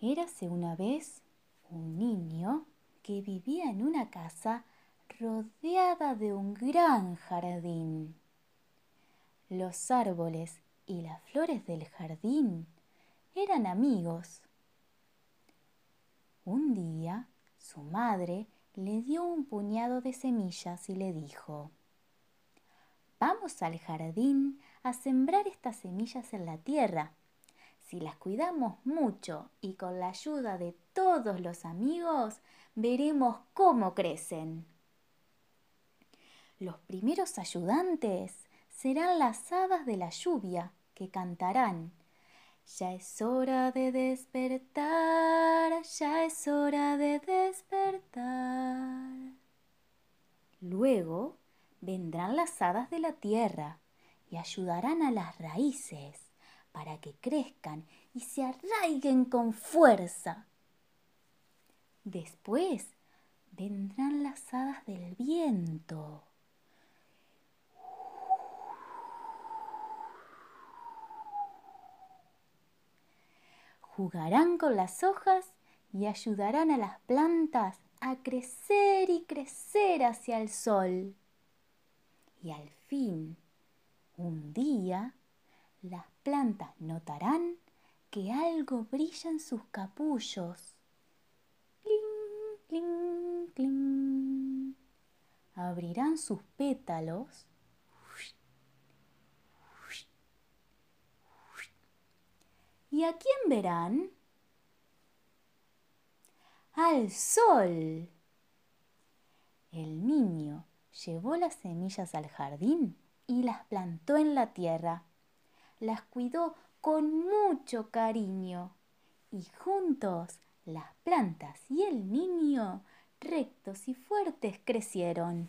Érase una vez un niño que vivía en una casa rodeada de un gran jardín. Los árboles y las flores del jardín eran amigos. Un día su madre le dio un puñado de semillas y le dijo, Vamos al jardín a sembrar estas semillas en la tierra. Si las cuidamos mucho y con la ayuda de todos los amigos, veremos cómo crecen. Los primeros ayudantes serán las hadas de la lluvia que cantarán. Ya es hora de despertar, ya es hora de despertar. Luego vendrán las hadas de la tierra y ayudarán a las raíces para que crezcan y se arraiguen con fuerza. Después vendrán las hadas del viento. Jugarán con las hojas y ayudarán a las plantas a crecer y crecer hacia el sol. Y al fin, un día, las plantas notarán que algo brilla en sus capullos. ¡Cling, cling, cling! Abrirán sus pétalos ¿Y a quién verán? Al sol. El niño llevó las semillas al jardín y las plantó en la tierra. Las cuidó con mucho cariño y juntos las plantas y el niño rectos y fuertes crecieron.